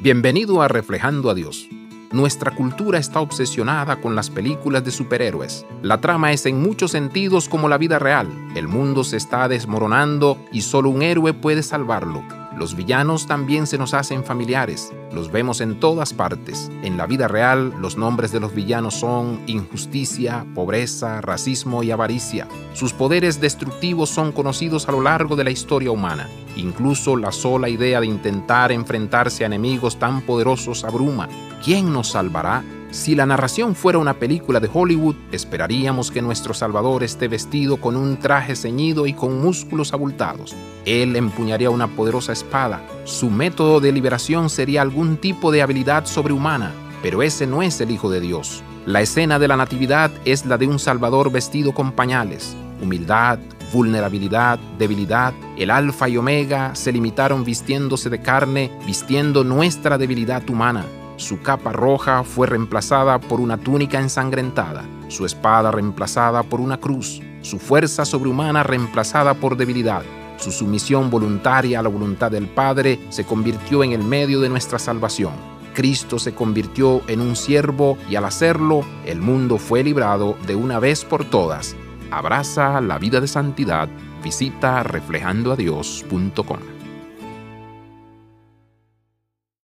Bienvenido a Reflejando a Dios. Nuestra cultura está obsesionada con las películas de superhéroes. La trama es en muchos sentidos como la vida real. El mundo se está desmoronando y solo un héroe puede salvarlo. Los villanos también se nos hacen familiares, los vemos en todas partes. En la vida real, los nombres de los villanos son injusticia, pobreza, racismo y avaricia. Sus poderes destructivos son conocidos a lo largo de la historia humana. Incluso la sola idea de intentar enfrentarse a enemigos tan poderosos abruma. ¿Quién nos salvará? Si la narración fuera una película de Hollywood, esperaríamos que nuestro Salvador esté vestido con un traje ceñido y con músculos abultados. Él empuñaría una poderosa espada. Su método de liberación sería algún tipo de habilidad sobrehumana, pero ese no es el Hijo de Dios. La escena de la Natividad es la de un Salvador vestido con pañales. Humildad, vulnerabilidad, debilidad, el alfa y omega se limitaron vistiéndose de carne, vistiendo nuestra debilidad humana. Su capa roja fue reemplazada por una túnica ensangrentada, su espada reemplazada por una cruz, su fuerza sobrehumana reemplazada por debilidad. Su sumisión voluntaria a la voluntad del Padre se convirtió en el medio de nuestra salvación. Cristo se convirtió en un siervo y al hacerlo, el mundo fue librado de una vez por todas. Abraza la vida de santidad. Visita reflejandoadios.com.